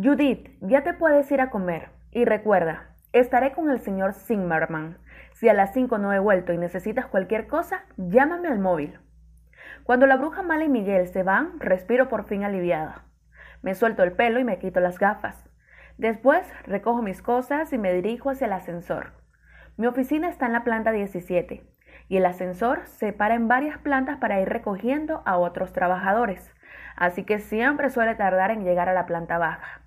Judith, ya te puedes ir a comer. Y recuerda, estaré con el señor Zimmerman. Si a las 5 no he vuelto y necesitas cualquier cosa, llámame al móvil. Cuando la bruja mala y Miguel se van, respiro por fin aliviada. Me suelto el pelo y me quito las gafas. Después recojo mis cosas y me dirijo hacia el ascensor. Mi oficina está en la planta 17 y el ascensor se para en varias plantas para ir recogiendo a otros trabajadores, así que siempre suele tardar en llegar a la planta baja.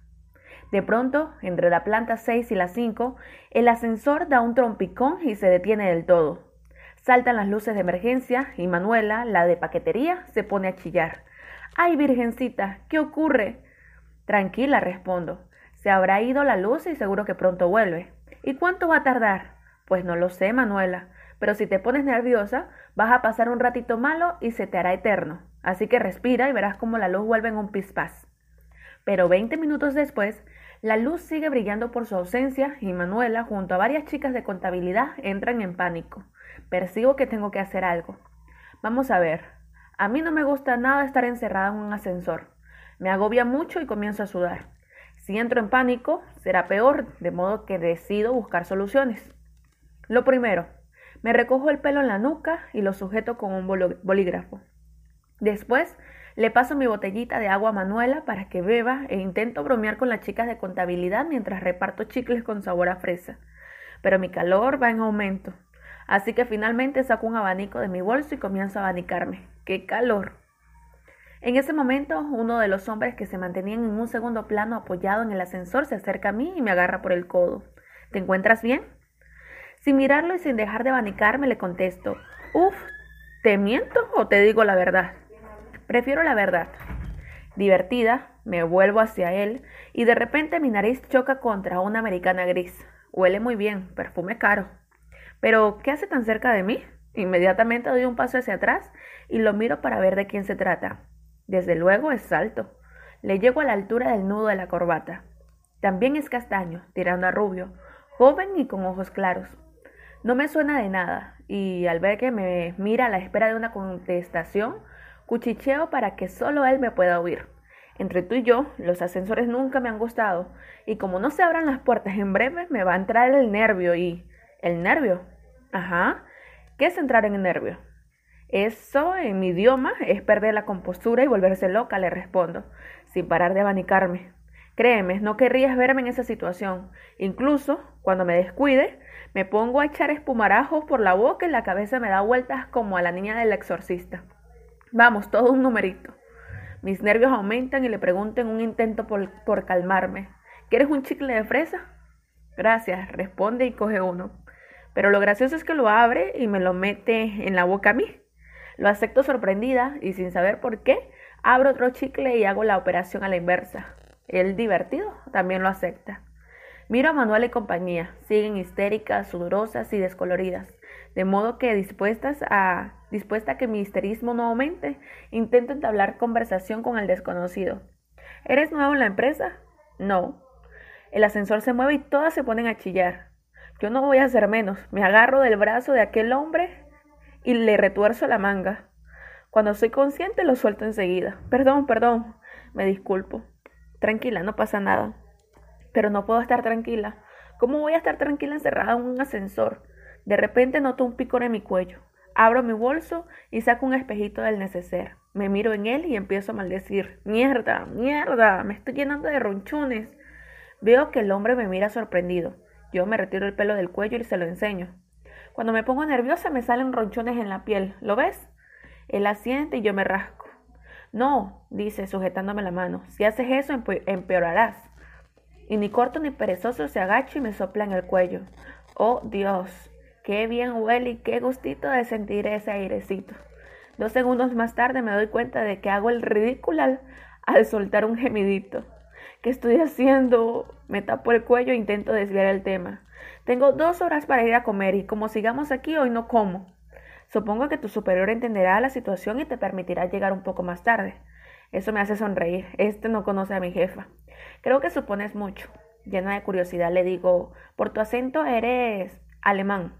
De pronto, entre la planta 6 y la 5, el ascensor da un trompicón y se detiene del todo. Saltan las luces de emergencia y Manuela, la de paquetería, se pone a chillar. ¡Ay, Virgencita! ¿Qué ocurre? Tranquila, respondo. Se habrá ido la luz y seguro que pronto vuelve. ¿Y cuánto va a tardar? Pues no lo sé, Manuela, pero si te pones nerviosa, vas a pasar un ratito malo y se te hará eterno. Así que respira y verás cómo la luz vuelve en un pispás. Pero veinte minutos después, la luz sigue brillando por su ausencia y Manuela, junto a varias chicas de contabilidad, entran en pánico. Percibo que tengo que hacer algo. Vamos a ver. A mí no me gusta nada estar encerrada en un ascensor. Me agobia mucho y comienzo a sudar. Si entro en pánico, será peor, de modo que decido buscar soluciones. Lo primero, me recojo el pelo en la nuca y lo sujeto con un bolígrafo. Después, le paso mi botellita de agua a Manuela para que beba e intento bromear con las chicas de contabilidad mientras reparto chicles con sabor a fresa. Pero mi calor va en aumento. Así que finalmente saco un abanico de mi bolso y comienzo a abanicarme. ¡Qué calor! En ese momento, uno de los hombres que se mantenían en un segundo plano apoyado en el ascensor se acerca a mí y me agarra por el codo. ¿Te encuentras bien? Sin mirarlo y sin dejar de abanicarme, le contesto, Uf, ¿te miento o te digo la verdad? Prefiero la verdad. Divertida, me vuelvo hacia él y de repente mi nariz choca contra una americana gris. Huele muy bien, perfume caro. Pero, ¿qué hace tan cerca de mí? Inmediatamente doy un paso hacia atrás y lo miro para ver de quién se trata. Desde luego es alto. Le llego a la altura del nudo de la corbata. También es castaño, tirando a rubio, joven y con ojos claros. No me suena de nada, y al ver que me mira a la espera de una contestación, Cuchicheo para que solo él me pueda oír. Entre tú y yo, los ascensores nunca me han gustado, y como no se abran las puertas en breve, me va a entrar el nervio y... ¿El nervio? Ajá. ¿Qué es entrar en el nervio? Eso, en mi idioma, es perder la compostura y volverse loca, le respondo, sin parar de abanicarme. Créeme, no querrías verme en esa situación. Incluso, cuando me descuide, me pongo a echar espumarajos por la boca y la cabeza me da vueltas como a la niña del exorcista. Vamos, todo un numerito. Mis nervios aumentan y le pregunto en un intento por, calmarme. ¿Quieres un chicle de fresa? Gracias, responde y coge uno. Pero lo gracioso es que lo abre y me lo mete en la boca a mí. Lo acepto sorprendida y sin saber por qué, abro otro chicle y hago la operación a la inversa. El divertido también lo acepta. Miro a Manuel y compañía. Siguen histéricas, sudorosas y descoloridas de modo que dispuestas a, dispuesta a que mi histerismo no aumente, intento entablar conversación con el desconocido. ¿Eres nuevo en la empresa? No. El ascensor se mueve y todas se ponen a chillar. Yo no voy a hacer menos. Me agarro del brazo de aquel hombre y le retuerzo la manga. Cuando soy consciente lo suelto enseguida. Perdón, perdón. Me disculpo. Tranquila, no pasa nada. Pero no puedo estar tranquila. ¿Cómo voy a estar tranquila encerrada en un ascensor? De repente noto un picor en mi cuello. Abro mi bolso y saco un espejito del neceser. Me miro en él y empiezo a maldecir. Mierda, mierda, me estoy llenando de ronchones. Veo que el hombre me mira sorprendido. Yo me retiro el pelo del cuello y se lo enseño. Cuando me pongo nerviosa me salen ronchones en la piel. ¿Lo ves? Él asiente y yo me rasco. No, dice, sujetándome la mano. Si haces eso, empeorarás. Y ni corto ni perezoso se agacha y me sopla en el cuello. Oh, Dios, Qué bien huele y qué gustito de sentir ese airecito. Dos segundos más tarde me doy cuenta de que hago el ridículo al, soltar un gemidito. ¿Qué estoy haciendo? Me tapo el cuello e intento desviar el tema. Tengo dos horas para ir a comer y como sigamos aquí hoy no como. Supongo que tu superior entenderá la situación y te permitirá llegar un poco más tarde. Eso me hace sonreír. Este no conoce a mi jefa. Creo que supones mucho. Llena de curiosidad le digo, por tu acento eres alemán.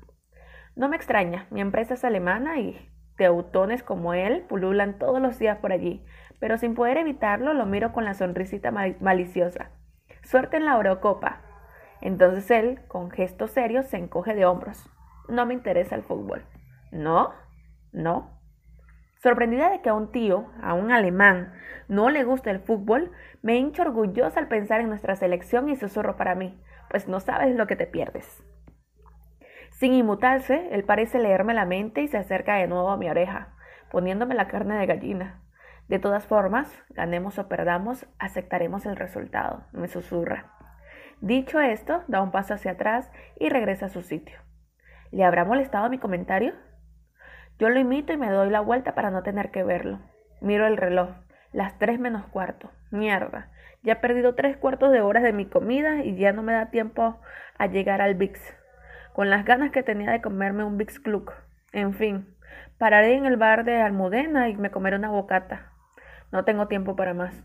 No me extraña, mi empresa es alemana y teutones como él pululan todos los días por allí, pero sin poder evitarlo lo miro con la sonrisita maliciosa. Suerte en la Eurocopa. Entonces él, con gesto serio, se encoge de hombros. No me interesa el fútbol. ¿No? ¿No? Sorprendida de que a un tío, a un alemán, no le guste el fútbol, me hincho orgullosa al pensar en nuestra selección y susurro para mí, pues no sabes lo que te pierdes. Sin inmutarse, él parece leerme la mente y se acerca de nuevo a mi oreja, poniéndome la carne de gallina. De todas formas, ganemos o perdamos, aceptaremos el resultado, me susurra. Dicho esto, da un paso hacia atrás y regresa a su sitio. ¿Le habrá molestado mi comentario? Yo lo imito y me doy la vuelta para no tener que verlo. Miro el reloj. Las tres menos cuarto. Mierda. Ya he perdido tres cuartos de horas de mi comida y ya no me da tiempo a llegar al Vix. Con las ganas que tenía de comerme un Vix Club. En fin, pararé en el bar de Almudena y me comeré una bocata. No tengo tiempo para más.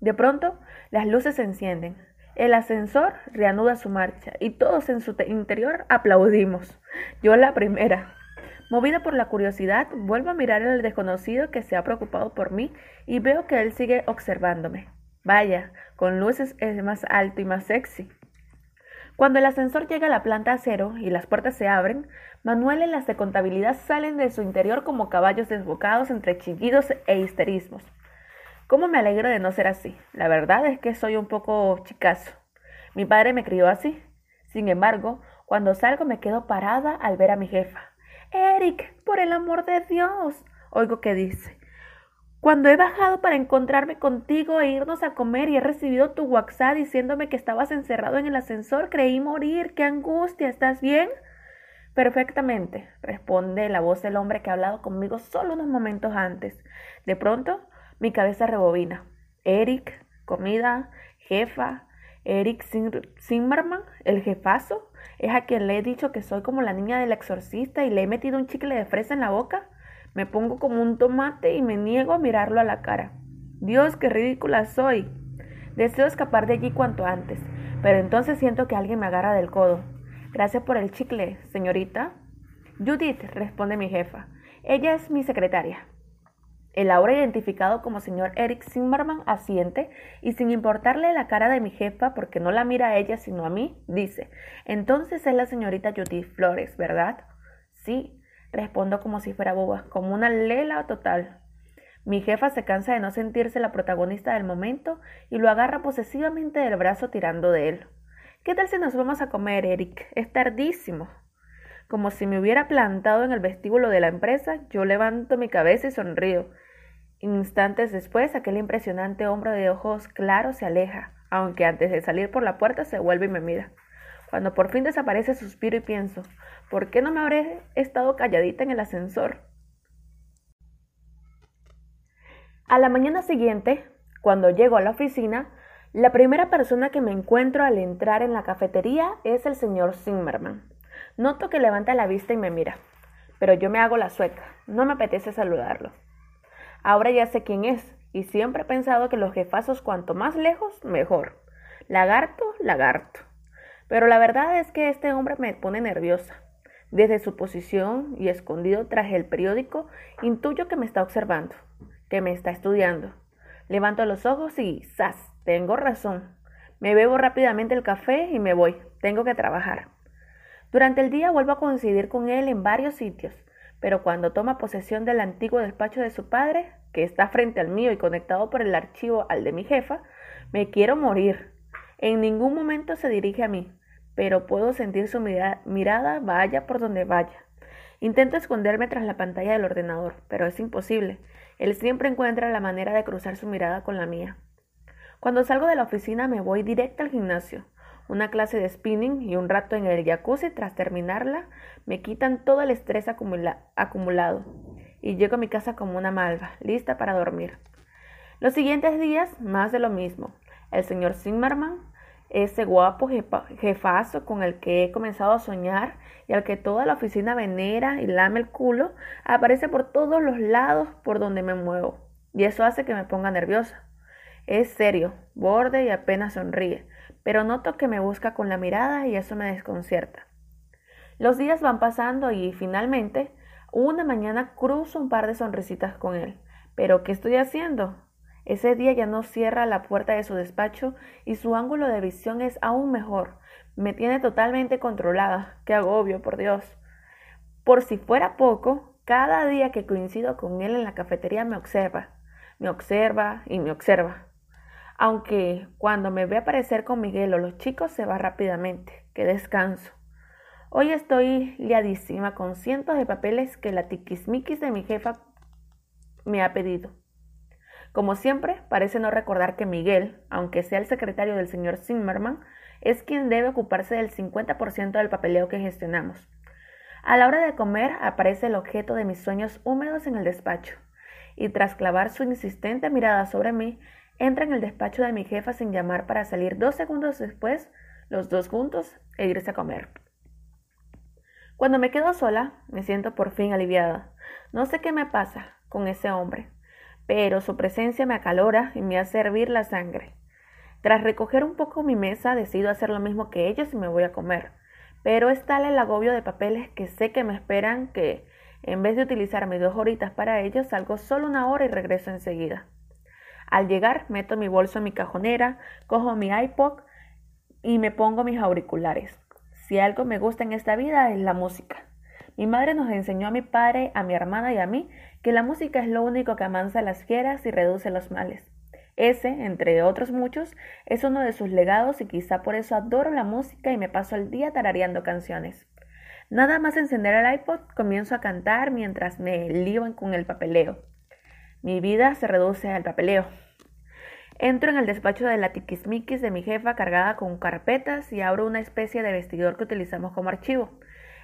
De pronto, las luces se encienden. El ascensor reanuda su marcha y todos en su interior aplaudimos. Yo la primera. Movida por la curiosidad, vuelvo a mirar al desconocido que se ha preocupado por mí y veo que él sigue observándome. Vaya, con luces es más alto y más sexy. Cuando el ascensor llega a la planta cero y las puertas se abren, Manuel y las de contabilidad salen de su interior como caballos desbocados entre chillidos e histerismos. ¿Cómo me alegro de no ser así? La verdad es que soy un poco chicazo. Mi padre me crió así. Sin embargo, cuando salgo me quedo parada al ver a mi jefa. Eric, por el amor de Dios. Oigo que dice. Cuando he bajado para encontrarme contigo e irnos a comer y he recibido tu WhatsApp diciéndome que estabas encerrado en el ascensor, creí morir. ¡Qué angustia! ¿Estás bien? Perfectamente, responde la voz del hombre que ha hablado conmigo solo unos momentos antes. De pronto, mi cabeza rebobina. Eric, comida, jefa, Eric Zimmerman, el jefazo, es a quien le he dicho que soy como la niña del exorcista y le he metido un chicle de fresa en la boca. Me pongo como un tomate y me niego a mirarlo a la cara. Dios, qué ridícula soy. Deseo escapar de allí cuanto antes, pero entonces siento que alguien me agarra del codo. Gracias por el chicle, señorita. Judith, responde mi jefa. Ella es mi secretaria. El ahora identificado como señor Eric Zimmerman asiente y sin importarle la cara de mi jefa porque no la mira a ella sino a mí, dice, entonces es la señorita Judith Flores, ¿verdad? Sí, respondo como si fuera boba, como una lela total. Mi jefa se cansa de no sentirse la protagonista del momento y lo agarra posesivamente del brazo tirando de él. ¿Qué tal si nos vamos a comer, Eric? Es tardísimo. Como si me hubiera plantado en el vestíbulo de la empresa, yo levanto mi cabeza y sonrío. Instantes después, aquel impresionante hombre de ojos claros se aleja, aunque antes de salir por la puerta se vuelve y me mira. Cuando por fin desaparece, suspiro y pienso, ¿por qué no me habré estado calladita en el ascensor? A la mañana siguiente, cuando llego a la oficina, la primera persona que me encuentro al entrar en la cafetería es el señor Zimmerman. Noto que levanta la vista y me mira, pero yo me hago la sueca, no me apetece saludarlo. Ahora ya sé quién es y siempre he pensado que los jefazos cuanto más lejos, mejor. Lagarto, lagarto. Pero la verdad es que este hombre me pone nerviosa. Desde su posición y escondido tras el periódico, intuyo que me está observando, que me está estudiando. Levanto los ojos y ¡zas! Tengo razón. Me bebo rápidamente el café y me voy. Tengo que trabajar. Durante el día vuelvo a coincidir con él en varios sitios, pero cuando toma posesión del antiguo despacho de su padre, que está frente al mío y conectado por el archivo al de mi jefa, me quiero morir. En ningún momento se dirige a mí, pero puedo sentir su mirada vaya por donde vaya. Intento esconderme tras la pantalla del ordenador, pero es imposible. Él siempre encuentra la manera de cruzar su mirada con la mía. Cuando salgo de la oficina me voy directo al gimnasio una clase de spinning y un rato en el jacuzzi tras terminarla me quitan todo el estrés acumulado y llego a mi casa como una malva, lista para dormir. Los siguientes días, más de lo mismo. El señor Zimmerman, ese guapo jefazo con el que he comenzado a soñar y al que toda la oficina venera y lame el culo, aparece por todos los lados por donde me muevo. Y eso hace que me ponga nerviosa. Es serio, borde y apenas sonríe pero noto que me busca con la mirada y eso me desconcierta. Los días van pasando y finalmente una mañana cruzo un par de sonrisitas con él. ¿Pero qué estoy haciendo? Ese día ya no cierra la puerta de su despacho y su ángulo de visión es aún mejor. Me tiene totalmente controlada. Qué agobio, por Dios. Por si fuera poco, cada día que coincido con él en la cafetería me observa, me observa y me observa. Aunque cuando me ve aparecer con Miguel o los chicos se va rápidamente. Qué descanso. Hoy estoy liadísima con cientos de papeles que la tiquismiquis de mi jefa me ha pedido. Como siempre, parece no recordar que Miguel, aunque sea el secretario del señor Zimmerman, es quien debe ocuparse del 50% del papeleo que gestionamos. A la hora de comer aparece el objeto de mis sueños húmedos en el despacho, y tras clavar su insistente mirada sobre mí, entra en el despacho de mi jefa sin llamar para salir dos segundos después, los dos juntos, e irse a comer. Cuando me quedo sola, me siento por fin aliviada. No sé qué me pasa con ese hombre pero su presencia me acalora y me hace hervir la sangre. Tras recoger un poco mi mesa, decido hacer lo mismo que ellos y me voy a comer. Pero es tal el agobio de papeles que sé que me esperan que, en vez de utilizar mis dos horitas para ellos, salgo solo una hora y regreso enseguida. Al llegar, meto mi bolso en mi cajonera, cojo mi iPod y me pongo mis auriculares. Si algo me gusta en esta vida es la música. Mi madre nos enseñó a mi padre, a mi hermana y a mí que la música es lo único que amansa las fieras y reduce los males. Ese, entre otros muchos, es uno de sus legados y quizá por eso adoro la música y me paso el día tarareando canciones. Nada más encender el iPod, comienzo a cantar mientras me lío con el papeleo. Mi vida se reduce al papeleo. Entro en el despacho de la tiquismiquis de mi jefa cargada con carpetas y abro una especie de vestidor que utilizamos como archivo.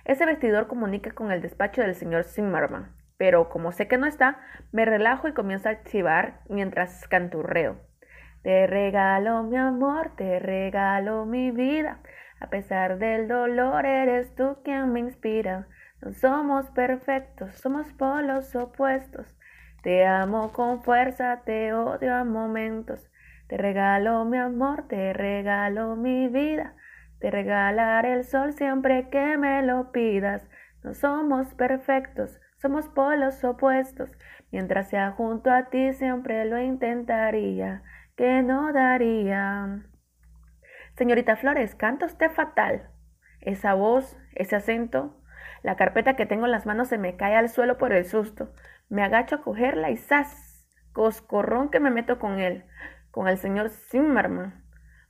Ese vestidor comunica con el despacho del señor Zimmerman pero como sé que no está, me relajo y comienzo a archivar mientras canturreo. Te regalo mi amor, te regalo mi vida. A pesar del dolor, eres tú quien me inspira. No somos perfectos, somos polos opuestos. Te amo con fuerza, te odio a momentos. Te regalo mi amor, te regalo mi vida. Te regalaré el sol siempre que me lo pidas. No somos perfectos, somos polos opuestos. Mientras sea junto a ti siempre lo intentaría, que no daría. Señorita Flores, canta usted fatal. Esa voz, ese acento, la carpeta que tengo en las manos se me cae al suelo por el susto. Me agacho a cogerla y ¡zas! Coscorrón que me meto con él, con el señor Zimmerman.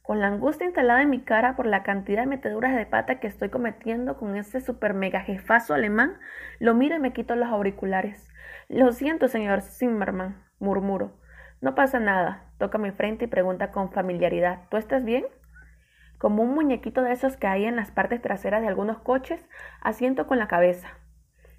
Con la angustia instalada en mi cara por la cantidad de meteduras de pata que estoy cometiendo con ese super mega jefazo alemán, lo miro y me quito los auriculares. Lo siento, señor Zimmerman, murmuro. No pasa nada. Toca mi frente y pregunta con familiaridad. ¿Tú estás bien? Como un muñequito de esos que hay en las partes traseras de algunos coches, asiento con la cabeza.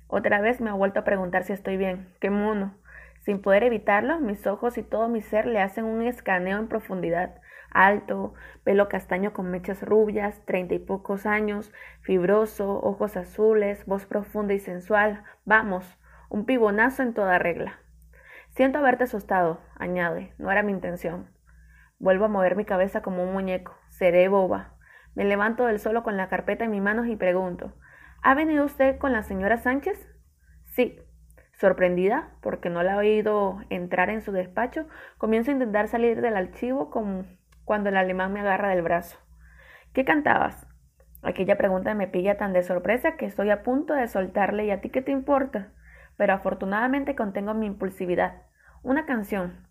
Otra vez me ha vuelto a preguntar si estoy bien. ¡Qué mono! Sin poder evitarlo, mis ojos y todo mi ser le hacen un escaneo en profundidad alto, pelo castaño con mechas rubias, treinta y pocos años, fibroso, ojos azules, voz profunda y sensual. Vamos, un pibonazo en toda regla. Siento haberte asustado, añade, no era mi intención. Vuelvo a mover mi cabeza como un muñeco. Seré boba. Me levanto del suelo con la carpeta en mis manos y pregunto ¿Ha venido usted con la señora Sánchez? Sí. Sorprendida, porque no la he oído entrar en su despacho, comienzo a intentar salir del archivo cuando el alemán me agarra del brazo. ¿Qué cantabas? Aquella pregunta me pilla tan de sorpresa que estoy a punto de soltarle y a ti qué te importa. Pero afortunadamente contengo mi impulsividad. Una canción.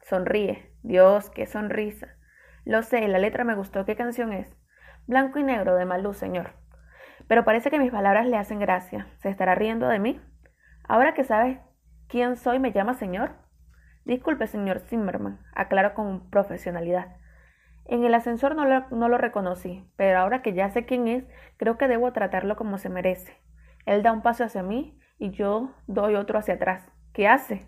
Sonríe. Dios, qué sonrisa. Lo sé, la letra me gustó. ¿Qué canción es? Blanco y negro de Malú, señor. Pero parece que mis palabras le hacen gracia. ¿Se estará riendo de mí? Ahora que sabes quién soy, ¿me llama señor? Disculpe, señor Zimmerman, aclaro con profesionalidad. En el ascensor no lo, no reconocí, pero ahora que ya sé quién es, creo que debo tratarlo como se merece. Él da un paso hacia mí y yo doy otro hacia atrás. ¿Qué hace?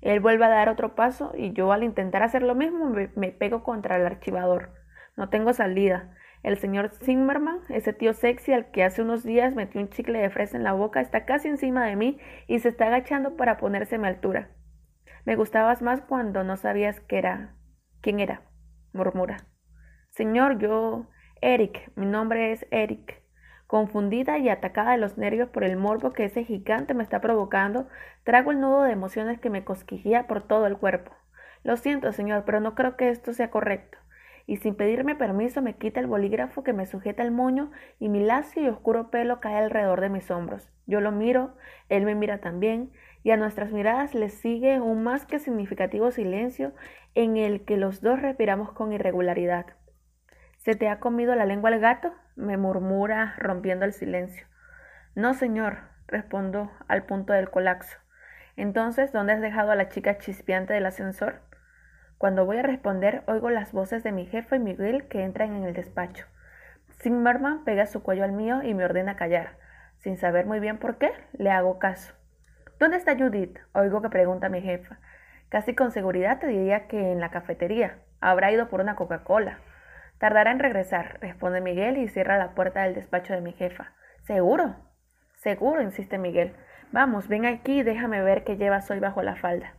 Él vuelve a dar otro paso y yo al intentar hacer lo mismo me, pego contra el archivador. No tengo salida. El señor Zimmerman, ese tío sexy al que hace unos días metió un chicle de fresa en la boca, está casi encima de mí y se está agachando para ponerse a mi altura. Me gustabas más cuando no sabías qué era, quién era, murmura. Señor, yo... Eric, mi nombre es Eric. Confundida y atacada de los nervios por el morbo que ese gigante me está provocando, trago el nudo de emociones que me cosquillea por todo el cuerpo. Lo siento, señor, pero no creo que esto sea correcto. Y sin pedirme permiso me quita el bolígrafo que me sujeta el moño y mi lacio y oscuro pelo cae alrededor de mis hombros. Yo lo miro, él me mira también, y a nuestras miradas le sigue un más que significativo silencio en el que los dos respiramos con irregularidad. ¿Se te ha comido la lengua el gato? me murmura rompiendo el silencio. No, señor, respondo al punto del colapso. Entonces, ¿dónde has dejado a la chica chispeante del ascensor? Cuando voy a responder, oigo las voces de mi jefe y Miguel que entran en el despacho. Zimmerman pega su cuello al mío y me ordena callar. Sin saber muy bien por qué, le hago caso. ¿Dónde está Judith? Oigo que pregunta mi jefa. Casi con seguridad te diría que en la cafetería. Habrá ido por una Coca-Cola. Tardará en regresar, responde Miguel y cierra la puerta del despacho de mi jefa. ¿Seguro? Seguro, insiste Miguel. Vamos, ven aquí y déjame ver qué llevas hoy bajo la falda.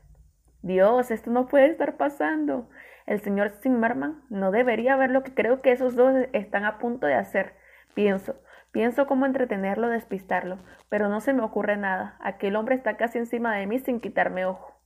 Dios, esto no puede estar pasando. El señor Zimmerman no debería ver lo que creo que esos dos están a punto de hacer. Pienso, pienso cómo entretenerlo, despistarlo, pero no se me ocurre nada. Aquel hombre está casi encima de mí sin quitarme ojo.